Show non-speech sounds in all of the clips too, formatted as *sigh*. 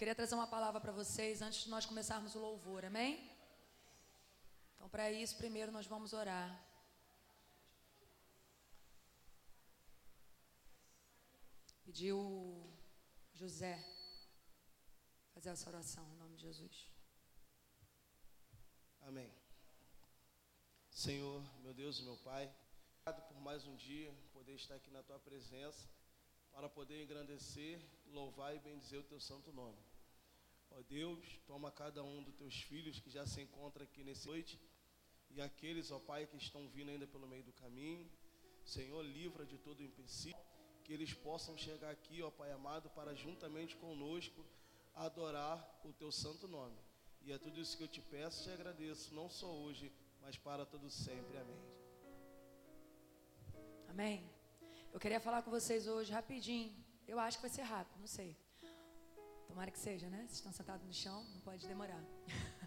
queria trazer uma palavra para vocês antes de nós começarmos o louvor, amém? Então, para isso, primeiro nós vamos orar. Pedir o José fazer essa oração em nome de Jesus. Amém. Senhor, meu Deus e meu Pai, obrigado por mais um dia, poder estar aqui na tua presença, para poder engrandecer, louvar e bendizer o teu santo nome. Ó Deus, toma cada um dos teus filhos que já se encontra aqui nessa noite e aqueles, ó Pai, que estão vindo ainda pelo meio do caminho. Senhor, livra de todo empecilho, que eles possam chegar aqui, ó Pai amado, para juntamente conosco adorar o teu santo nome. E é tudo isso que eu te peço e te agradeço, não só hoje, mas para todo sempre. Amém. Amém. Eu queria falar com vocês hoje rapidinho. Eu acho que vai ser rápido, não sei. Tomara que seja, né? Vocês estão sentados no chão, não pode demorar.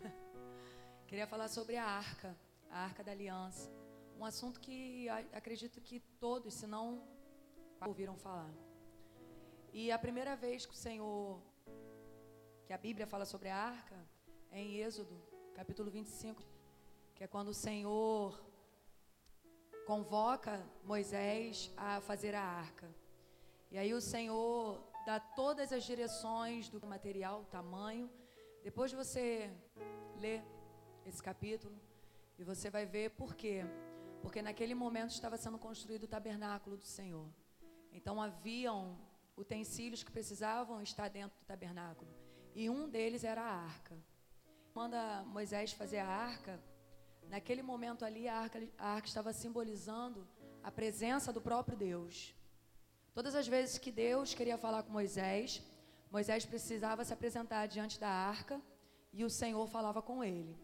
*laughs* queria falar sobre a arca, a arca da aliança. Um assunto que acredito que todos, se não ouviram falar. E a primeira vez que o Senhor, que a Bíblia fala sobre a arca, é em Êxodo, capítulo 25 que é quando o Senhor convoca Moisés a fazer a arca. E aí o Senhor dá todas as direções do material, tamanho. Depois de você ler esse capítulo, e você vai ver por quê. Porque naquele momento estava sendo construído o tabernáculo do Senhor. Então haviam utensílios que precisavam estar dentro do tabernáculo. E um deles era a arca. Manda Moisés fazer a arca Naquele momento ali, a arca, a arca estava simbolizando a presença do próprio Deus. Todas as vezes que Deus queria falar com Moisés, Moisés precisava se apresentar diante da arca e o Senhor falava com ele.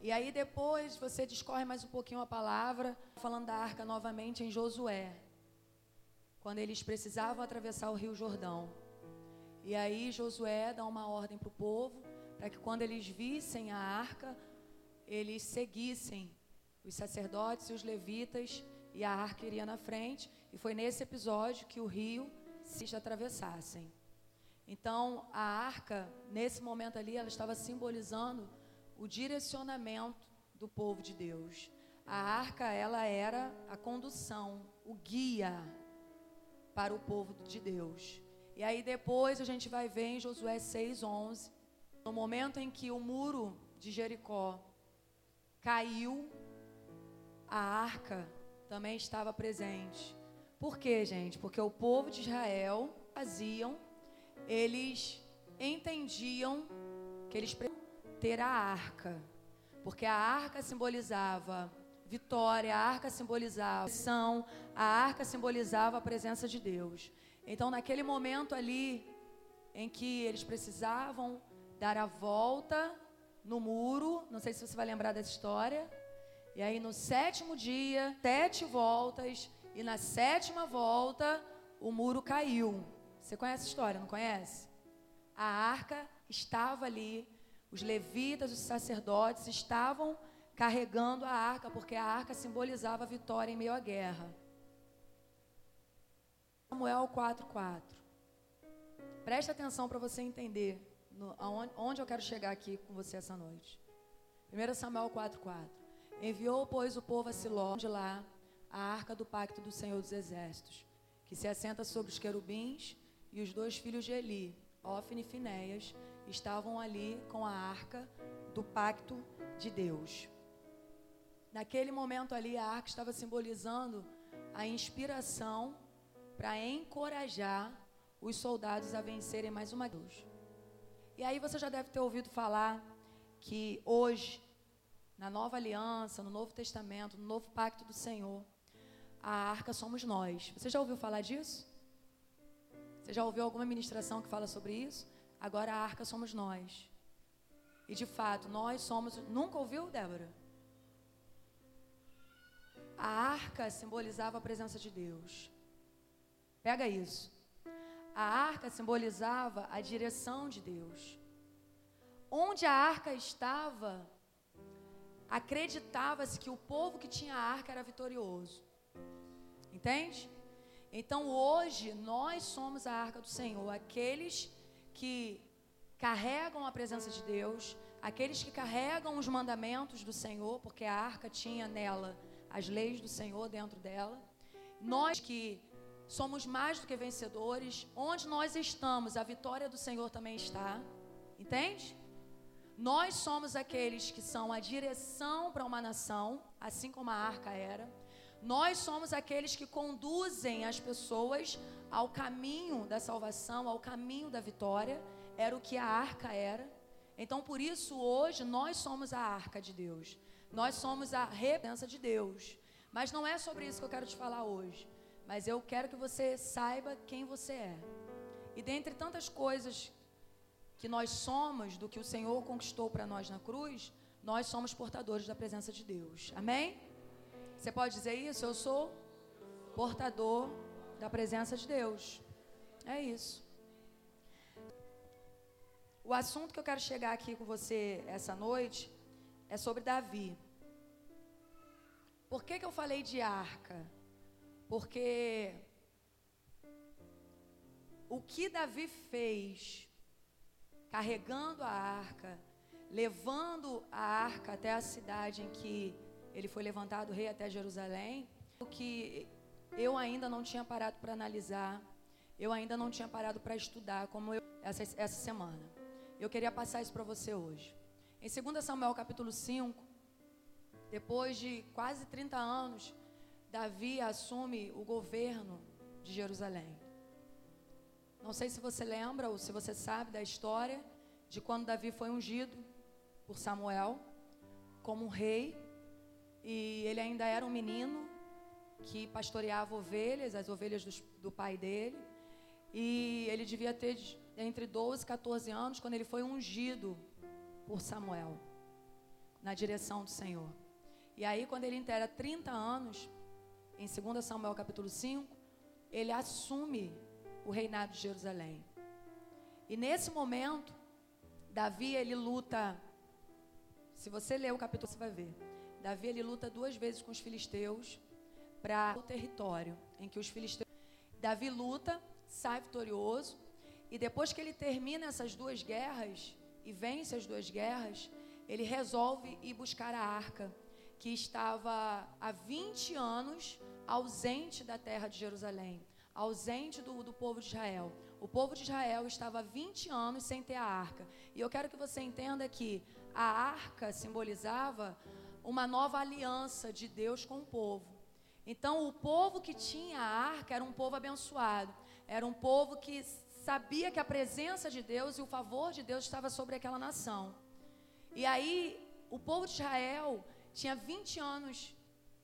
E aí depois você discorre mais um pouquinho a palavra, falando da arca novamente em Josué, quando eles precisavam atravessar o rio Jordão. E aí Josué dá uma ordem para o povo, para que quando eles vissem a arca, eles seguissem os sacerdotes e os levitas e a arca iria na frente. E foi nesse episódio que o rio se atravessassem. Então, a arca, nesse momento ali, ela estava simbolizando o direcionamento do povo de Deus. A arca, ela era a condução, o guia para o povo de Deus. E aí depois a gente vai ver em Josué 6:11, no momento em que o muro de Jericó caiu, a arca também estava presente. Por quê, gente? Porque o povo de Israel faziam, eles entendiam que eles precisavam ter a arca, porque a arca simbolizava vitória, a arca simbolizava ação, a arca simbolizava a presença de Deus. Então, naquele momento ali, em que eles precisavam dar a volta no muro. Não sei se você vai lembrar dessa história. E aí no sétimo dia, sete voltas, e na sétima volta, o muro caiu. Você conhece a história, não conhece? A arca estava ali, os levitas, os sacerdotes estavam carregando a arca, porque a arca simbolizava a vitória em meio à guerra. Samuel 4:4. Presta atenção para você entender no, aonde, onde eu quero chegar aqui com você essa noite. 1 Samuel 4,4. Enviou, pois, o povo a Siló, de lá, a arca do pacto do Senhor dos Exércitos, que se assenta sobre os querubins, e os dois filhos de Eli, Ofne e Finéias, estavam ali com a arca do pacto de Deus. Naquele momento ali, a arca estava simbolizando a inspiração para encorajar os soldados a vencerem mais uma vez. E aí você já deve ter ouvido falar que hoje, na nova aliança, no Novo Testamento, no novo pacto do Senhor, a arca somos nós. Você já ouviu falar disso? Você já ouviu alguma ministração que fala sobre isso? Agora a arca somos nós. E de fato, nós somos. Nunca ouviu, Débora? A arca simbolizava a presença de Deus. Pega isso. A arca simbolizava a direção de Deus. Onde a arca estava, acreditava-se que o povo que tinha a arca era vitorioso. Entende? Então hoje nós somos a arca do Senhor, aqueles que carregam a presença de Deus, aqueles que carregam os mandamentos do Senhor, porque a arca tinha nela as leis do Senhor dentro dela. Nós que somos mais do que vencedores, onde nós estamos, a vitória do Senhor também está. Entende? Nós somos aqueles que são a direção para uma nação, assim como a arca era. Nós somos aqueles que conduzem as pessoas ao caminho da salvação, ao caminho da vitória. Era o que a arca era. Então, por isso, hoje, nós somos a arca de Deus. Nós somos a representança de Deus. Mas não é sobre isso que eu quero te falar hoje. Mas eu quero que você saiba quem você é. E dentre tantas coisas que nós somos, do que o Senhor conquistou para nós na cruz, nós somos portadores da presença de Deus. Amém? Você pode dizer isso? Eu sou portador da presença de Deus. É isso. O assunto que eu quero chegar aqui com você essa noite é sobre Davi. Por que, que eu falei de arca? Porque o que Davi fez, carregando a arca, levando a arca até a cidade em que ele foi levantado rei até Jerusalém, o que eu ainda não tinha parado para analisar, eu ainda não tinha parado para estudar, como eu, essa, essa semana. Eu queria passar isso para você hoje. Em 2 Samuel capítulo 5, depois de quase 30 anos, Davi assume o governo de Jerusalém. Não sei se você lembra ou se você sabe da história de quando Davi foi ungido por Samuel como um rei e ele ainda era um menino que pastoreava ovelhas, as ovelhas do, pai dele. E ele devia ter entre 12 e 14 anos quando ele foi ungido por Samuel na direção do Senhor. E aí, quando ele inteira 30 anos, em 2 Samuel capítulo 5, ele assume o reinado de Jerusalém. E nesse momento, Davi ele luta. Se você ler o capítulo, você vai ver. Davi ele luta duas vezes com os filisteus para o território em que os filisteus. Davi luta, sai vitorioso, e depois que ele termina essas duas guerras e vence as duas guerras, ele resolve ir buscar a arca que estava há 20 anos ausente da terra de Jerusalém, ausente do, do povo de Israel. O povo de Israel estava há 20 anos sem ter a arca. E eu quero que você entenda que a arca simbolizava uma nova aliança de Deus com o povo. Então, o povo que tinha a arca era um povo abençoado, era um povo que sabia que a presença de Deus e o favor de Deus estava sobre aquela nação. E aí, o povo de Israel tinha 20 anos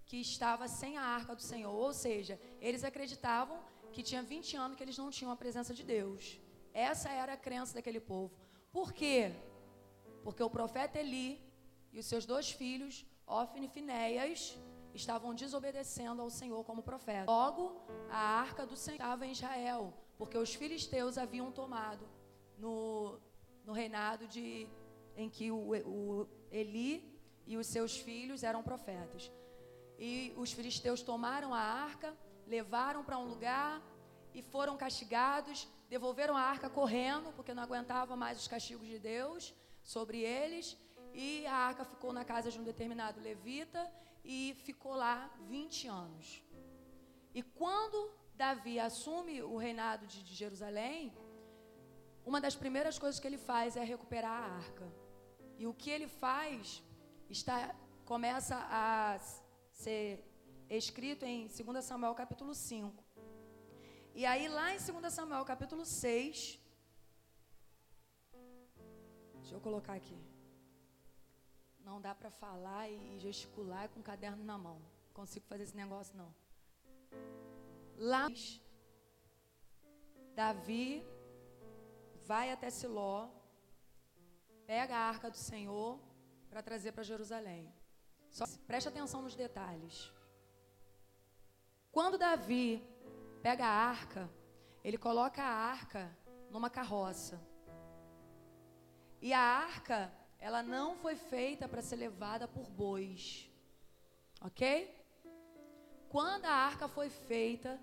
que estava sem a arca do Senhor, ou seja, eles acreditavam que tinha 20 anos que eles não tinham a presença de Deus. Essa era a crença daquele povo. Por quê? Porque o profeta Eli e os seus dois filhos, Ofne e Finéias, estavam desobedecendo ao Senhor como profeta. Logo, a arca do Senhor estava em Israel, porque os filisteus haviam tomado no, no reinado de, em que o, o Eli e os seus filhos eram profetas. E os filisteus tomaram a arca, levaram para um lugar e foram castigados, devolveram a arca correndo, porque não aguentavam mais os castigos de Deus sobre eles, e a arca ficou na casa de um determinado levita e ficou lá 20 anos. E quando Davi assume o reinado de, Jerusalém, uma das primeiras coisas que ele faz é recuperar a arca. E o que ele faz está, começa a ser escrito em 2 Samuel capítulo 5. E aí lá em 2 Samuel capítulo 6, deixa eu colocar aqui. Não dá para falar e gesticular com o caderno na mão. Não consigo fazer esse negócio não. Lá Davi vai até Siló, pega a arca do Senhor para trazer para Jerusalém. Só preste atenção nos detalhes. Quando Davi pega a arca, ele coloca a arca numa carroça. E a arca, ela não foi feita para ser levada por bois. Ok? Quando a arca foi feita,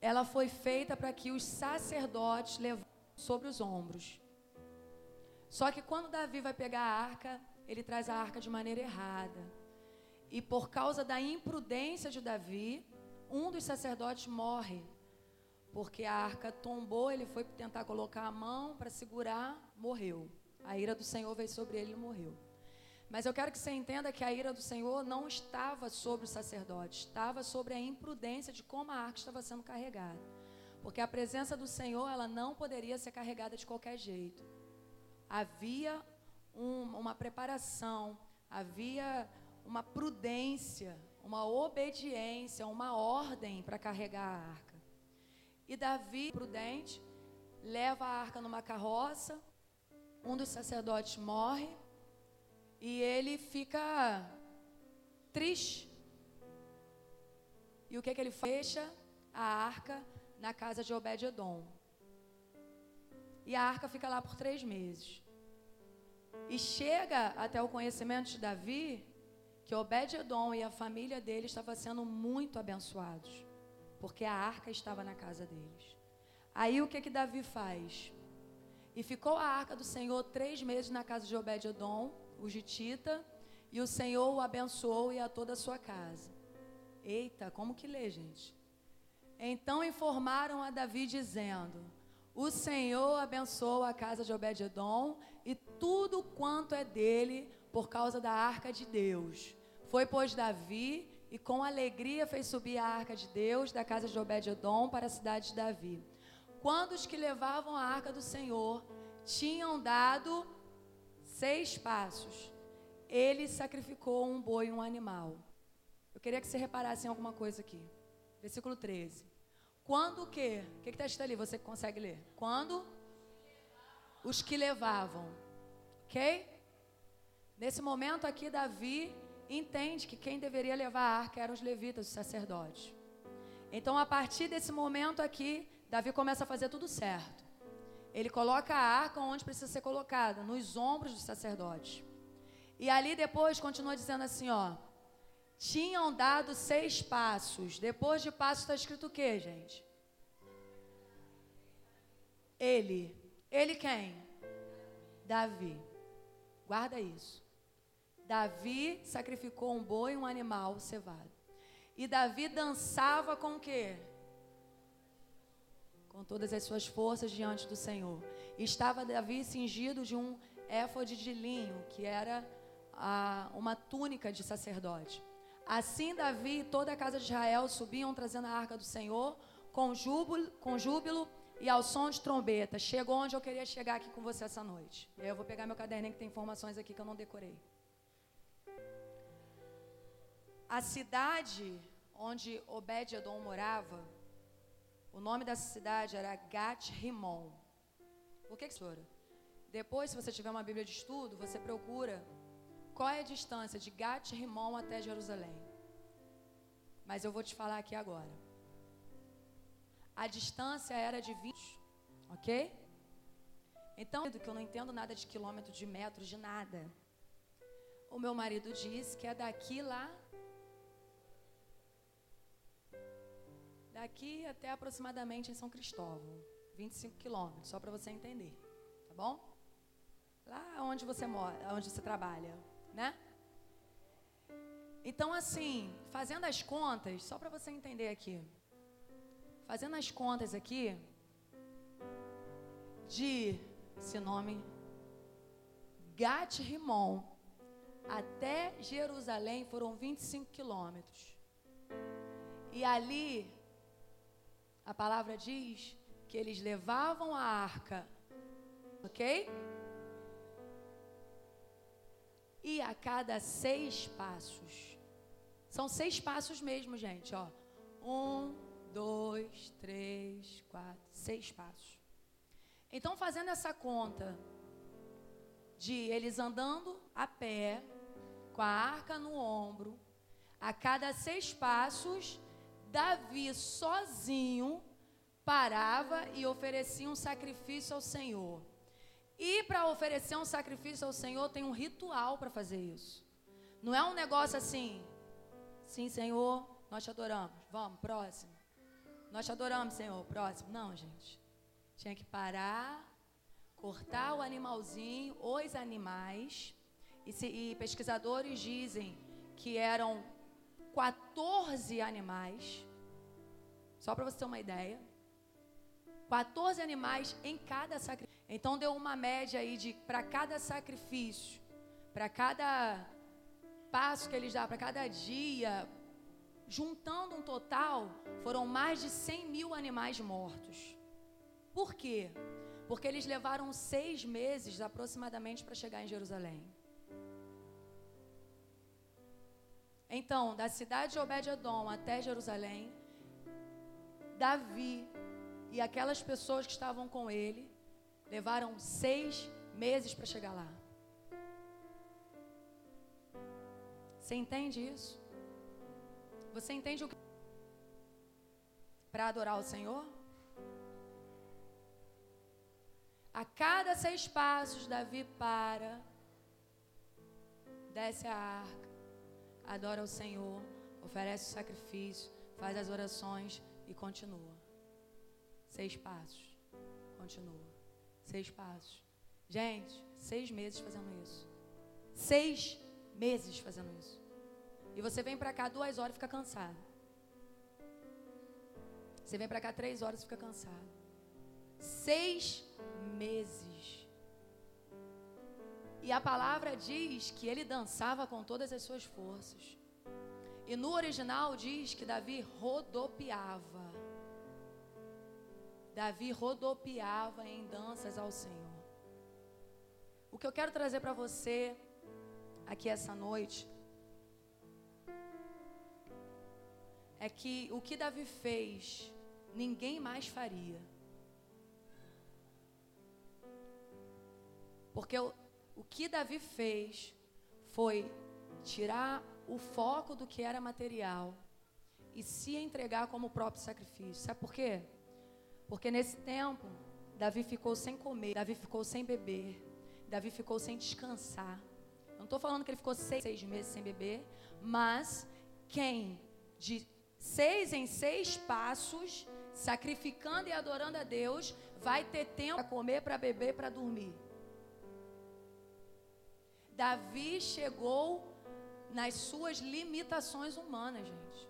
ela foi feita para que os sacerdotes levassem sobre os ombros. Só que quando Davi vai pegar a arca, ele traz a arca de maneira errada. E por causa da imprudência de Davi, um dos sacerdotes morre. Porque a arca tombou, ele foi tentar colocar a mão para segurar, morreu. A ira do Senhor veio sobre ele e morreu. Mas eu quero que você entenda que a ira do Senhor não estava sobre o sacerdote, estava sobre a imprudência de como a arca estava sendo carregada. Porque a presença do Senhor, ela não poderia ser carregada de qualquer jeito. Havia um, uma preparação, havia uma prudência, uma obediência, uma ordem para carregar a arca. E Davi, prudente, leva a arca numa carroça, um dos sacerdotes morre e ele fica triste. E o que, que ele fecha? A arca na casa de Obed-Edom. E a arca fica lá por três meses. E chega até o conhecimento de Davi que Obed-Edom e a família dele estavam sendo muito abençoados, porque a arca estava na casa deles. Aí o que que Davi faz? E ficou a arca do Senhor três meses na casa de Obed-Edom, o Gitita, e o Senhor o abençoou e a toda a sua casa. Eita, como que lê, gente? Então informaram a Davi dizendo: O Senhor abençoou a casa de Obed-edom e tudo quanto é dele por causa da arca de Deus. Foi pois Davi e com alegria fez subir a arca de Deus da casa de Obed-edom para a cidade de Davi. Quando os que levavam a arca do Senhor tinham dado seis passos, ele sacrificou um boi e um animal. Eu queria que você reparasse em alguma coisa aqui. Versículo 13. Quando o quê? O que está escrito ali? Você consegue ler? Quando? Os que levavam. Ok? Nesse momento aqui, Davi entende que quem deveria levar a arca eram os levitas, os sacerdotes. Então, a partir desse momento aqui, Davi começa a fazer tudo certo. Ele coloca a arca onde precisa ser colocada, nos ombros do sacerdote. E ali depois continua dizendo assim, ó: tinham dado seis passos. Depois de passos está escrito o que, gente? Ele. Ele quem? Davi. Guarda isso. Davi sacrificou um boi e um animal cevado. E Davi dançava com o quê? Com todas as suas forças diante do Senhor. E estava Davi cingido de um éfode de linho, que era a, uma túnica de sacerdote. Assim Davi e toda a casa de Israel subiam trazendo a arca do Senhor com júbilo, com júbilo e ao som de trombeta. Chegou onde eu queria chegar aqui com você essa noite. Eu vou pegar meu caderninho que tem informações aqui que eu não decorei. A cidade onde Obed-Edom morava, o nome dessa cidade era Gat-Rimon. Por que, senhora? Depois, se você tiver uma Bíblia de estudo, você procura qual é a distância de Gat Rimon até Jerusalém? Mas eu vou te falar aqui agora. A distância era de 20, ok? Então, que eu não entendo nada de quilômetros, de metros, de nada. O meu marido disse que é daqui lá. Daqui até aproximadamente em São Cristóvão. 25 quilômetros, só para você entender. Tá bom? Lá onde você mora, onde você trabalha né? Então, assim, fazendo as contas, só para você entender aqui, fazendo as contas aqui, de esse nome, Gat Rimon até Jerusalém foram 25 quilômetros. E ali, a palavra diz que eles levavam a arca, ok? e a cada seis passos. São seis passos mesmo, gente, ó. Um, dois, três, quatro, seis passos. Então, fazendo essa conta de eles andando a pé, com a arca no ombro, a cada seis passos, Davi sozinho parava e oferecia um sacrifício ao Senhor. E para oferecer um sacrifício ao Senhor, tem um ritual para fazer isso. Não é um negócio assim, sim, Senhor, nós te adoramos. Vamos, próximo. Nós te adoramos, Senhor, próximo. Não, gente. Tinha que parar, cortar o animalzinho, os animais, e, se, e pesquisadores dizem que eram 14 animais, só para você ter uma ideia. 14 animais em cada sacrifício. Então deu uma média aí de para cada sacrifício, para cada passo que eles dão, para cada dia, juntando um total, foram mais de 100 mil animais mortos. Por quê? Porque eles levaram seis meses aproximadamente para chegar em Jerusalém. Então, da cidade de Obed-Edom até Jerusalém, Davi e aquelas pessoas que estavam com ele levaram seis meses para chegar lá. Você entende isso? Você entende o que? Para adorar o Senhor? A cada seis passos, Davi para, desce a arca, adora o Senhor, oferece o sacrifício, faz as orações e continua. Seis passos, continua. Seis passos. Gente, seis meses fazendo isso. Seis meses fazendo isso. E você vem para cá duas horas e fica cansado. Você vem para cá três horas e fica cansado. Seis meses. E a palavra diz que ele dançava com todas as suas forças. E no original diz que Davi rodopiava. Davi rodopiava em danças ao Senhor. O que eu quero trazer para você aqui essa noite é que o que Davi fez, ninguém mais faria. Porque o, o que Davi fez foi tirar o foco do que era material e se entregar como próprio sacrifício. Sabe por quê? Porque nesse tempo, Davi ficou sem comer, Davi ficou sem beber, Davi ficou sem descansar. Não estou falando que ele ficou seis, seis meses sem beber, mas quem de seis em seis passos, sacrificando e adorando a Deus, vai ter tempo para comer, para beber, para dormir. Davi chegou nas suas limitações humanas, gente.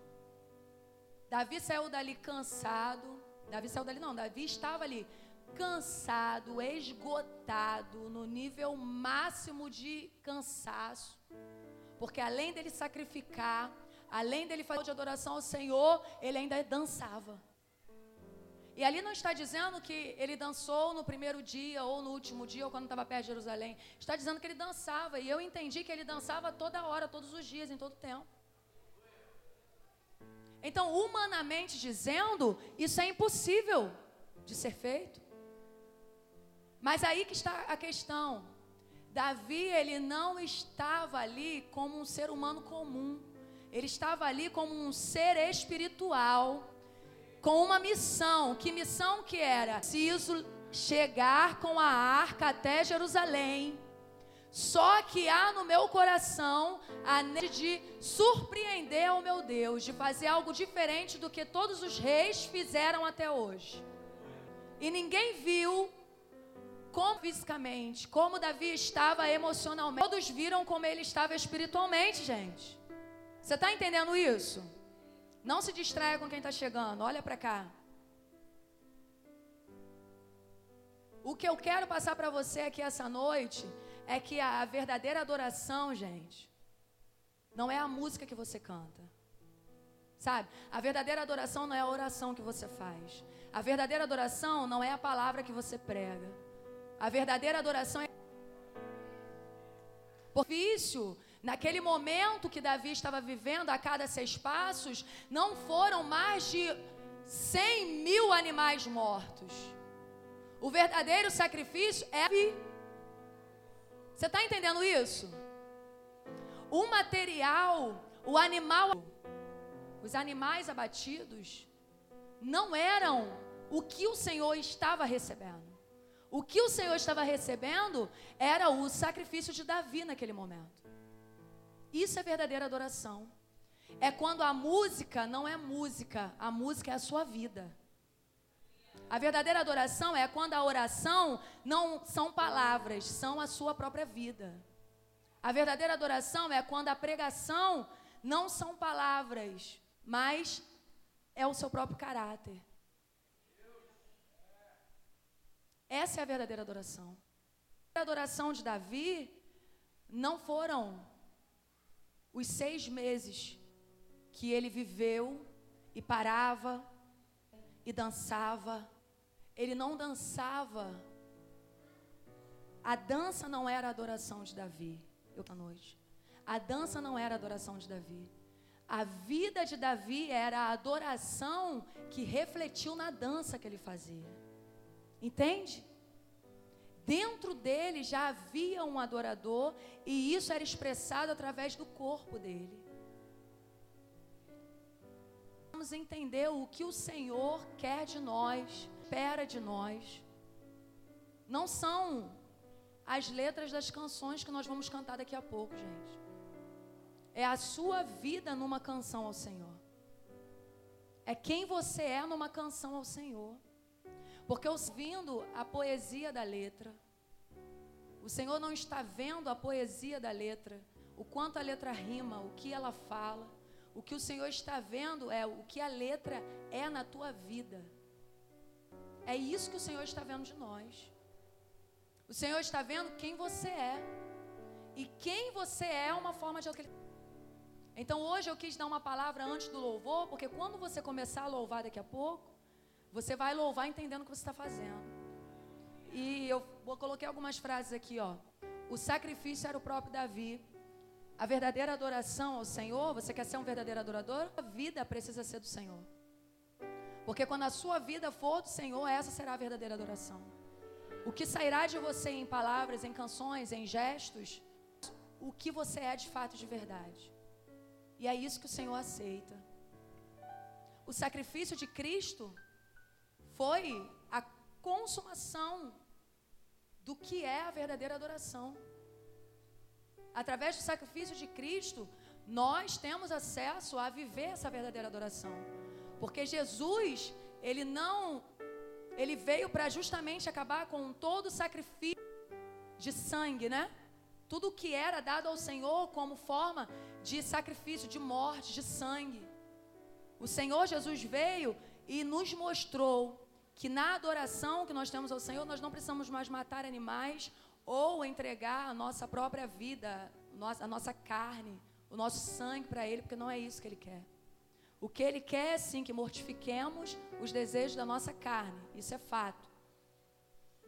Davi saiu dali cansado. Davi saiu dali, não, Davi estava ali cansado, esgotado, no nível máximo de cansaço. Porque além dele sacrificar, além dele fazer de adoração ao Senhor, ele ainda dançava. E ali não está dizendo que ele dançou no primeiro dia, ou no último dia, ou quando estava perto de Jerusalém. Está dizendo que ele dançava. E eu entendi que ele dançava toda hora, todos os dias, em todo tempo. Então, humanamente dizendo, isso é impossível de ser feito. Mas aí que está a questão. Davi, ele não estava ali como um ser humano comum. Ele estava ali como um ser espiritual com uma missão. Que missão que era? Preciso chegar com a arca até Jerusalém. Só que há no meu coração a de surpreender o meu Deus, de fazer algo diferente do que todos os reis fizeram até hoje. E ninguém viu como fisicamente, como Davi estava emocionalmente. Todos viram como ele estava espiritualmente, gente. Você está entendendo isso? Não se distraia com quem está chegando. Olha para cá. O que eu quero passar para você aqui essa noite é que a verdadeira adoração, gente, não é a música que você canta. Sabe? A verdadeira adoração não é a oração que você faz. A verdadeira adoração não é a palavra que você prega. A verdadeira adoração é por vício Naquele momento que Davi estava vivendo, a cada seis passos, não foram mais de cem mil animais mortos. O verdadeiro sacrifício é. Você está entendendo isso? O material, o animal, os animais abatidos, não eram o que o Senhor estava recebendo. O que o Senhor estava recebendo era o sacrifício de Davi naquele momento. Isso é verdadeira adoração. É quando a música não é música, a música é a sua vida. A verdadeira adoração é quando a oração não são palavras, são a sua própria vida. A verdadeira adoração é quando a pregação não são palavras, mas é o seu próprio caráter. Essa é a verdadeira adoração. A adoração de Davi não foram os seis meses que ele viveu e parava e dançava. Ele não dançava. A dança não era a adoração de Davi. Eu à noite. A dança não era a adoração de Davi. A vida de Davi era a adoração que refletiu na dança que ele fazia. Entende? Dentro dele já havia um adorador e isso era expressado através do corpo dele. Vamos entender o que o Senhor quer de nós, espera de nós. Não são as letras das canções que nós vamos cantar daqui a pouco, gente. É a sua vida numa canção ao Senhor. É quem você é numa canção ao Senhor. Porque ouvindo a poesia da letra, o Senhor não está vendo a poesia da letra, o quanto a letra rima, o que ela fala. O que o Senhor está vendo é o que a letra é na tua vida. É isso que o Senhor está vendo de nós. O Senhor está vendo quem você é. E quem você é é uma forma de Então hoje eu quis dar uma palavra antes do louvor, porque quando você começar a louvar daqui a pouco, você vai louvar entendendo o que você está fazendo. E eu coloquei algumas frases aqui, ó. O sacrifício era o próprio Davi. A verdadeira adoração ao Senhor, você quer ser um verdadeiro adorador? A vida precisa ser do Senhor. Porque quando a sua vida for do Senhor, essa será a verdadeira adoração. O que sairá de você em palavras, em canções, em gestos, o que você é de fato de verdade. E é isso que o Senhor aceita. O sacrifício de Cristo foi a consumação do que é a verdadeira adoração. Através do sacrifício de Cristo, nós temos acesso a viver essa verdadeira adoração. Porque Jesus, ele não ele veio para justamente acabar com todo o sacrifício de sangue, né? Tudo que era dado ao Senhor como forma de sacrifício, de morte, de sangue. O Senhor Jesus veio e nos mostrou que na adoração que nós temos ao Senhor, nós não precisamos mais matar animais ou entregar a nossa própria vida, a nossa carne, o nosso sangue para Ele, porque não é isso que Ele quer. O que Ele quer, sim, que mortifiquemos os desejos da nossa carne, isso é fato.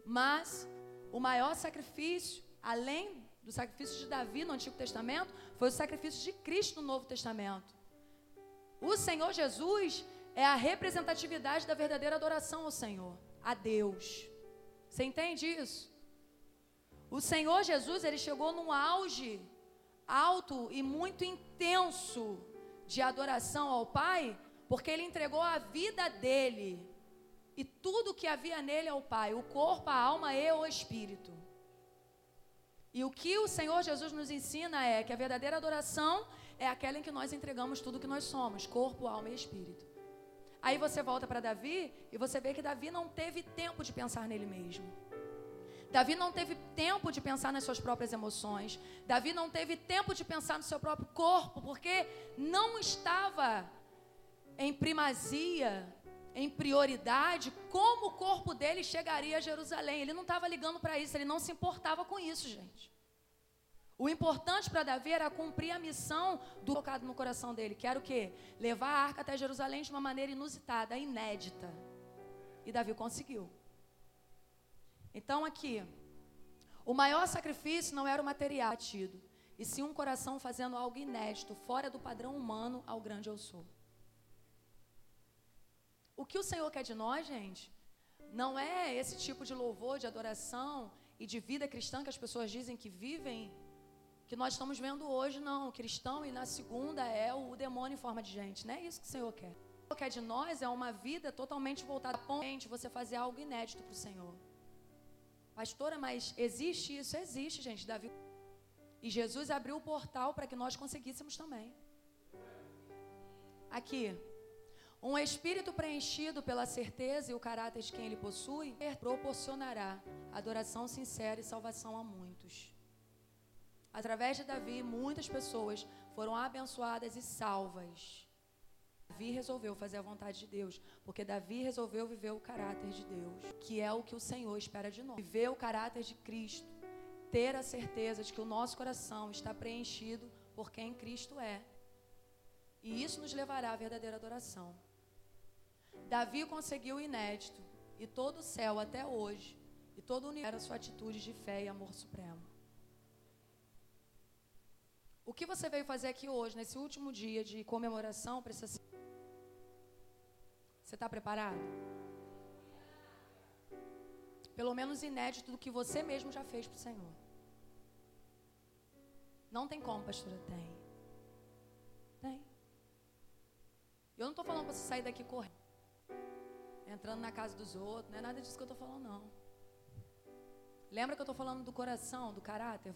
Mas o maior sacrifício, além do sacrifício de Davi no Antigo Testamento, foi o sacrifício de Cristo no Novo Testamento. O Senhor Jesus, é a representatividade da verdadeira adoração ao Senhor, a Deus. Você entende isso? O Senhor Jesus, ele chegou num auge alto e muito intenso de adoração ao Pai, porque ele entregou a vida dele e tudo que havia nele ao Pai, o corpo, a alma e o espírito. E o que o Senhor Jesus nos ensina é que a verdadeira adoração é aquela em que nós entregamos tudo que nós somos, corpo, alma e espírito. Aí você volta para Davi e você vê que Davi não teve tempo de pensar nele mesmo. Davi não teve tempo de pensar nas suas próprias emoções. Davi não teve tempo de pensar no seu próprio corpo, porque não estava em primazia, em prioridade, como o corpo dele chegaria a Jerusalém. Ele não estava ligando para isso, ele não se importava com isso, gente. O importante para Davi era cumprir a missão do colocado no coração dele, que era o quê? Levar a arca até Jerusalém de uma maneira inusitada, inédita. E Davi conseguiu. Então aqui, o maior sacrifício não era o material tido, e sim um coração fazendo algo inédito, fora do padrão humano ao grande eu sou. O que o Senhor quer de nós, gente, não é esse tipo de louvor, de adoração e de vida cristã que as pessoas dizem que vivem que nós estamos vendo hoje, não. O cristão e na segunda é o demônio em forma de gente. Não é isso que o Senhor quer. O Senhor quer de nós é uma vida totalmente voltada a ponte, você fazer algo inédito para o Senhor. Pastora, mas existe isso? Existe, gente. Davi. E Jesus abriu o portal para que nós conseguíssemos também. Aqui. Um espírito preenchido pela certeza e o caráter de quem ele possui proporcionará adoração sincera e salvação a muitos. Através de Davi, muitas pessoas foram abençoadas e salvas. Davi resolveu fazer a vontade de Deus, porque Davi resolveu viver o caráter de Deus, que é o que o Senhor espera de nós. Viver o caráter de Cristo, ter a certeza de que o nosso coração está preenchido por quem Cristo é. E isso nos levará à verdadeira adoração. Davi conseguiu o inédito, e todo o céu até hoje, e todo o universo, a sua atitude de fé e amor supremo. O que você veio fazer aqui hoje, nesse último dia de comemoração, precisa ser. Você está preparado? Pelo menos inédito do que você mesmo já fez para o Senhor. Não tem como, pastora? Tem. Tem. Eu não estou falando para você sair daqui correndo. Entrando na casa dos outros. Não é nada disso que eu estou falando, não. Lembra que eu estou falando do coração, do caráter?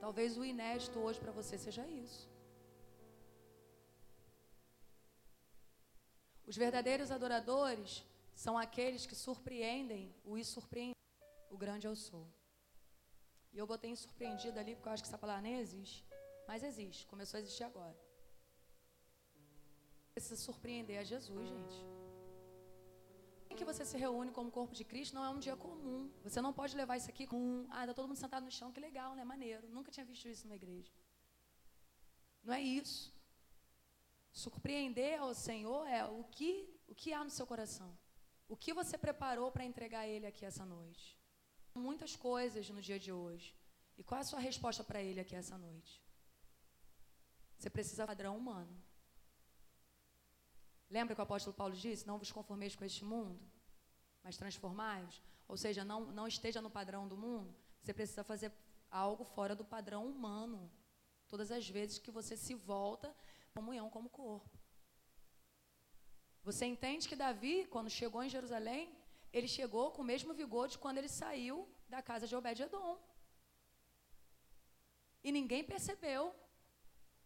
Talvez o inédito hoje para você seja isso. Os verdadeiros adoradores são aqueles que surpreendem o surpreendem. O grande eu sou. E eu botei em surpreendido ali, porque eu acho que essa palavra nem existe. Mas existe, começou a existir agora. Precisa surpreender a Jesus, gente que você se reúne como corpo de Cristo não é um dia comum. Você não pode levar isso aqui com, ah, está todo mundo sentado no chão, que legal, né? Maneiro. Nunca tinha visto isso numa igreja. Não é isso. Surpreender ao Senhor é o que, o que há no seu coração. O que você preparou para entregar a Ele aqui essa noite? Muitas coisas no dia de hoje. E qual é a sua resposta para Ele aqui essa noite? Você precisa de padrão humano. Lembra que o apóstolo Paulo disse: Não vos conformeis com este mundo, mas transformai-vos? Ou seja, não, não esteja no padrão do mundo. Você precisa fazer algo fora do padrão humano. Todas as vezes que você se volta, comunhão como corpo. Você entende que Davi, quando chegou em Jerusalém, ele chegou com o mesmo vigor de quando ele saiu da casa de Obed-Edom. E ninguém percebeu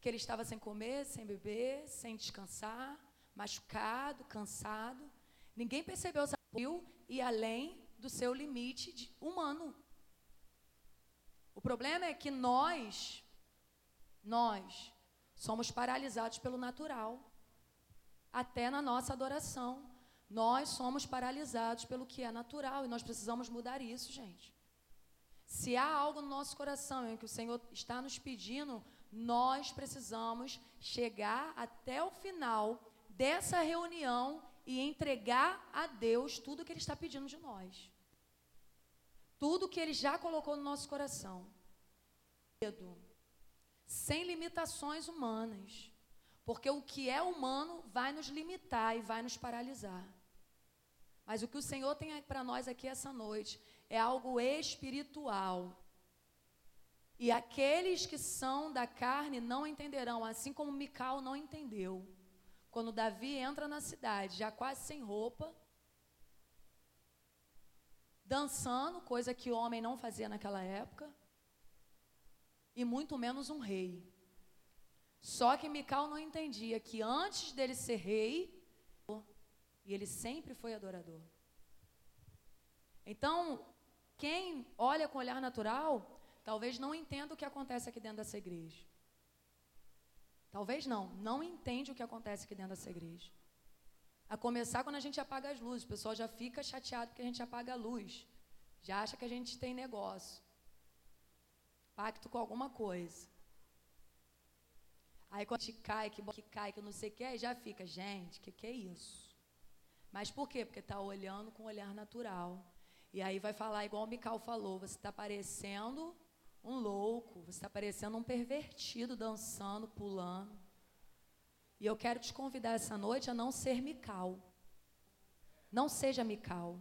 que ele estava sem comer, sem beber, sem descansar, machucado, cansado. Ninguém percebeu, saiu e além do seu limite de, humano. O problema é que nós, nós, somos paralisados pelo natural. Até na nossa adoração. Nós somos paralisados pelo que é natural e nós precisamos mudar isso, gente. Se há algo no nosso coração em que o Senhor está nos pedindo, nós precisamos chegar até o final dessa reunião e entregar a Deus tudo que Ele está pedindo de nós. Tudo que Ele já colocou no nosso coração. Sem limitações humanas. Porque o que é humano vai nos limitar e vai nos paralisar. Mas o que o Senhor tem para nós aqui essa noite é algo espiritual. E aqueles que são da carne não entenderão, assim como Mical não entendeu. Quando Davi entra na cidade, já quase sem roupa, dançando, coisa que homem não fazia naquela época, e muito menos um rei. Só que Mical não entendia que antes dele ser rei, e ele sempre foi adorador. Então, quem olha com olhar natural, talvez não entenda o que acontece aqui dentro dessa igreja. Talvez não, não entende o que acontece aqui dentro dessa igreja. A começar quando a gente apaga as luzes, o pessoal já fica chateado porque a gente apaga a luz. Já acha que a gente tem negócio. Pacto com alguma coisa. Aí quando a gente cai, que, que cai, que não sei o que, já fica, gente, que, que é isso? Mas por quê? Porque está olhando com um olhar natural. E aí vai falar igual o Mical falou, você está parecendo um louco, você está parecendo um pervertido dançando, pulando. E eu quero te convidar essa noite a não ser mical. Não seja mical.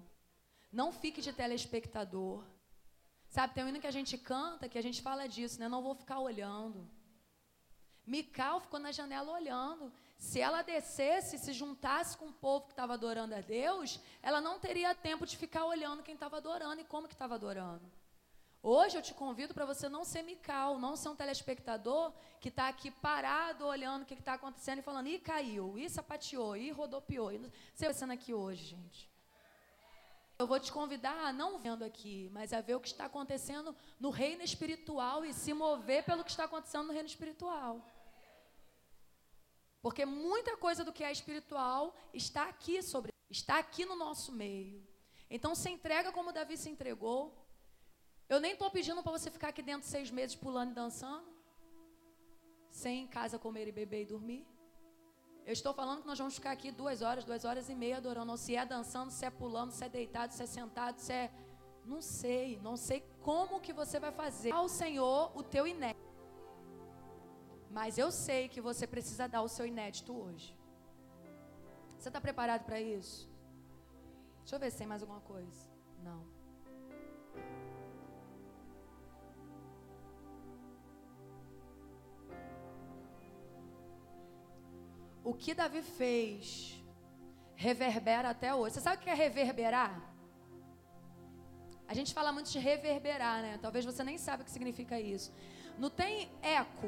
Não fique de telespectador. Sabe, tem um hino que a gente canta que a gente fala disso, né? Não vou ficar olhando. Mical ficou na janela olhando. Se ela descesse, se juntasse com o povo que estava adorando a Deus, ela não teria tempo de ficar olhando quem estava adorando e como que estava adorando. Hoje eu te convido para você não ser mical, não ser um telespectador que está aqui parado, olhando o que está acontecendo e falando, ih, caiu, ih, sapateou, ih, rodopiou. Você está sendo aqui hoje, gente. Eu vou te convidar a não vendo aqui, mas a ver o que está acontecendo no reino espiritual e se mover pelo que está acontecendo no reino espiritual. Porque muita coisa do que é espiritual está aqui sobre, está aqui no nosso meio. Então se entrega como Davi se entregou. Eu nem estou pedindo para você ficar aqui dentro seis meses pulando e dançando, sem em casa comer e beber e dormir. Eu estou falando que nós vamos ficar aqui duas horas, duas horas e meia adorando. Se é dançando, se é pulando, se é deitado, se é sentado, se é. Não sei, não sei como que você vai fazer ao Senhor o teu inédito. Mas eu sei que você precisa dar o seu inédito hoje. Você está preparado para isso? Deixa eu ver se tem mais alguma coisa. Não. O que Davi fez reverbera até hoje. Você sabe o que é reverberar? A gente fala muito de reverberar, né? Talvez você nem saiba o que significa isso. Não tem eco.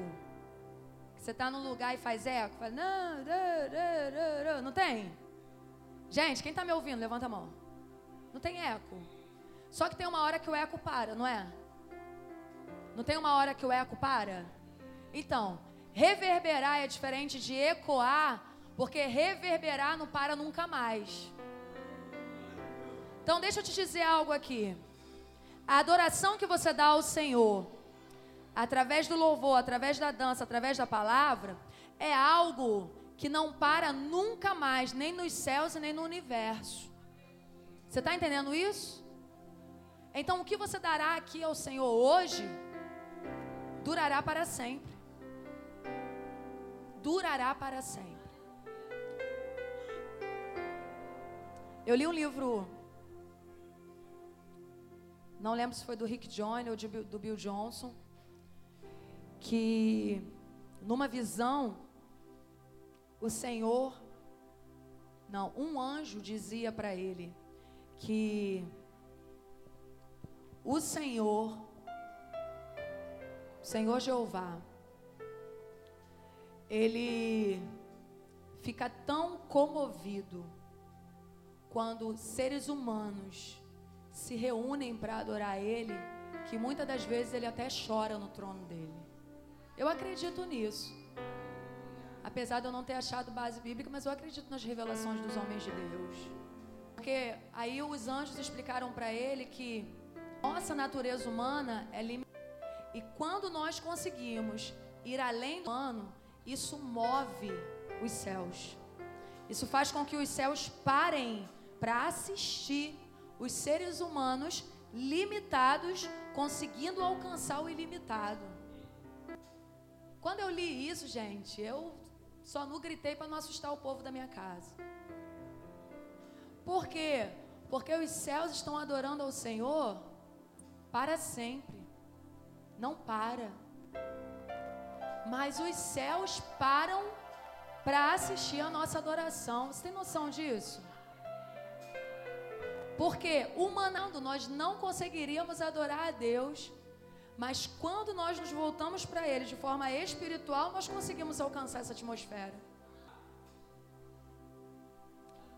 Você está num lugar e faz eco. Fala, não, não tem? Gente, quem está me ouvindo, levanta a mão. Não tem eco. Só que tem uma hora que o eco para, não é? Não tem uma hora que o eco para? Então, Reverberar é diferente de ecoar, porque reverberar não para nunca mais. Então, deixa eu te dizer algo aqui. A adoração que você dá ao Senhor, através do louvor, através da dança, através da palavra, é algo que não para nunca mais, nem nos céus e nem no universo. Você está entendendo isso? Então, o que você dará aqui ao Senhor hoje, durará para sempre durará para sempre. Eu li um livro, não lembro se foi do Rick Joyner ou de, do Bill Johnson, que numa visão, o Senhor, não, um anjo dizia para ele que o Senhor, Senhor Jeová, ele fica tão comovido quando seres humanos se reúnem para adorar Ele, que muitas das vezes ele até chora no trono dele. Eu acredito nisso. Apesar de eu não ter achado base bíblica, mas eu acredito nas revelações dos homens de Deus. Porque aí os anjos explicaram para ele que nossa natureza humana é limitada. E quando nós conseguimos ir além do humano, isso move os céus. Isso faz com que os céus parem para assistir os seres humanos limitados conseguindo alcançar o ilimitado. Quando eu li isso, gente, eu só não gritei para não assustar o povo da minha casa. Por quê? Porque os céus estão adorando ao Senhor para sempre. Não para mas os céus param para assistir a nossa adoração. Você tem noção disso? Porque humanando nós não conseguiríamos adorar a Deus, mas quando nós nos voltamos para Ele de forma espiritual, nós conseguimos alcançar essa atmosfera.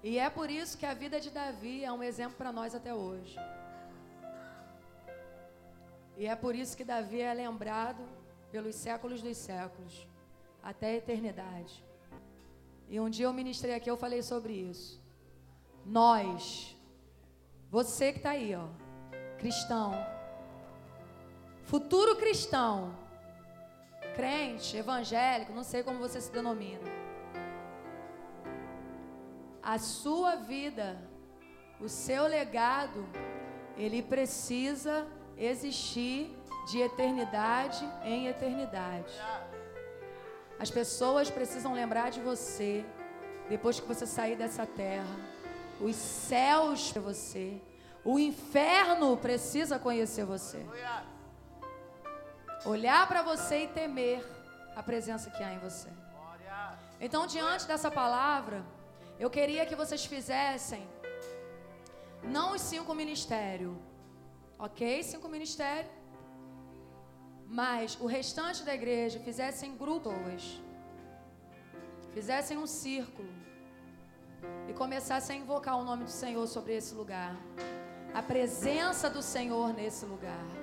E é por isso que a vida de Davi é um exemplo para nós até hoje. E é por isso que Davi é lembrado pelos séculos dos séculos, até a eternidade. E um dia eu ministrei aqui, eu falei sobre isso. Nós, você que está aí, ó, cristão, futuro cristão, crente, evangélico, não sei como você se denomina. A sua vida, o seu legado, ele precisa existir de eternidade em eternidade. As pessoas precisam lembrar de você depois que você sair dessa terra. Os céus para você. O inferno precisa conhecer você. Olhar para você e temer a presença que há em você. Então, diante dessa palavra, eu queria que vocês fizessem não os cinco ministérios, ok? Cinco ministérios mas o restante da igreja fizessem grupos, fizessem um círculo e começassem a invocar o nome do Senhor sobre esse lugar, a presença do Senhor nesse lugar.